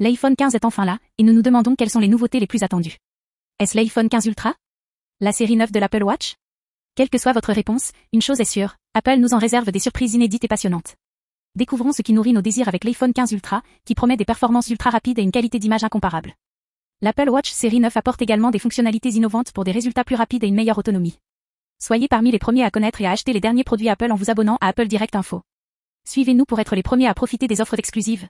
L'iPhone 15 est enfin là, et nous nous demandons quelles sont les nouveautés les plus attendues. Est-ce l'iPhone 15 Ultra? La série 9 de l'Apple Watch? Quelle que soit votre réponse, une chose est sûre, Apple nous en réserve des surprises inédites et passionnantes. Découvrons ce qui nourrit nos désirs avec l'iPhone 15 Ultra, qui promet des performances ultra rapides et une qualité d'image incomparable. L'Apple Watch série 9 apporte également des fonctionnalités innovantes pour des résultats plus rapides et une meilleure autonomie. Soyez parmi les premiers à connaître et à acheter les derniers produits Apple en vous abonnant à Apple Direct Info. Suivez-nous pour être les premiers à profiter des offres exclusives.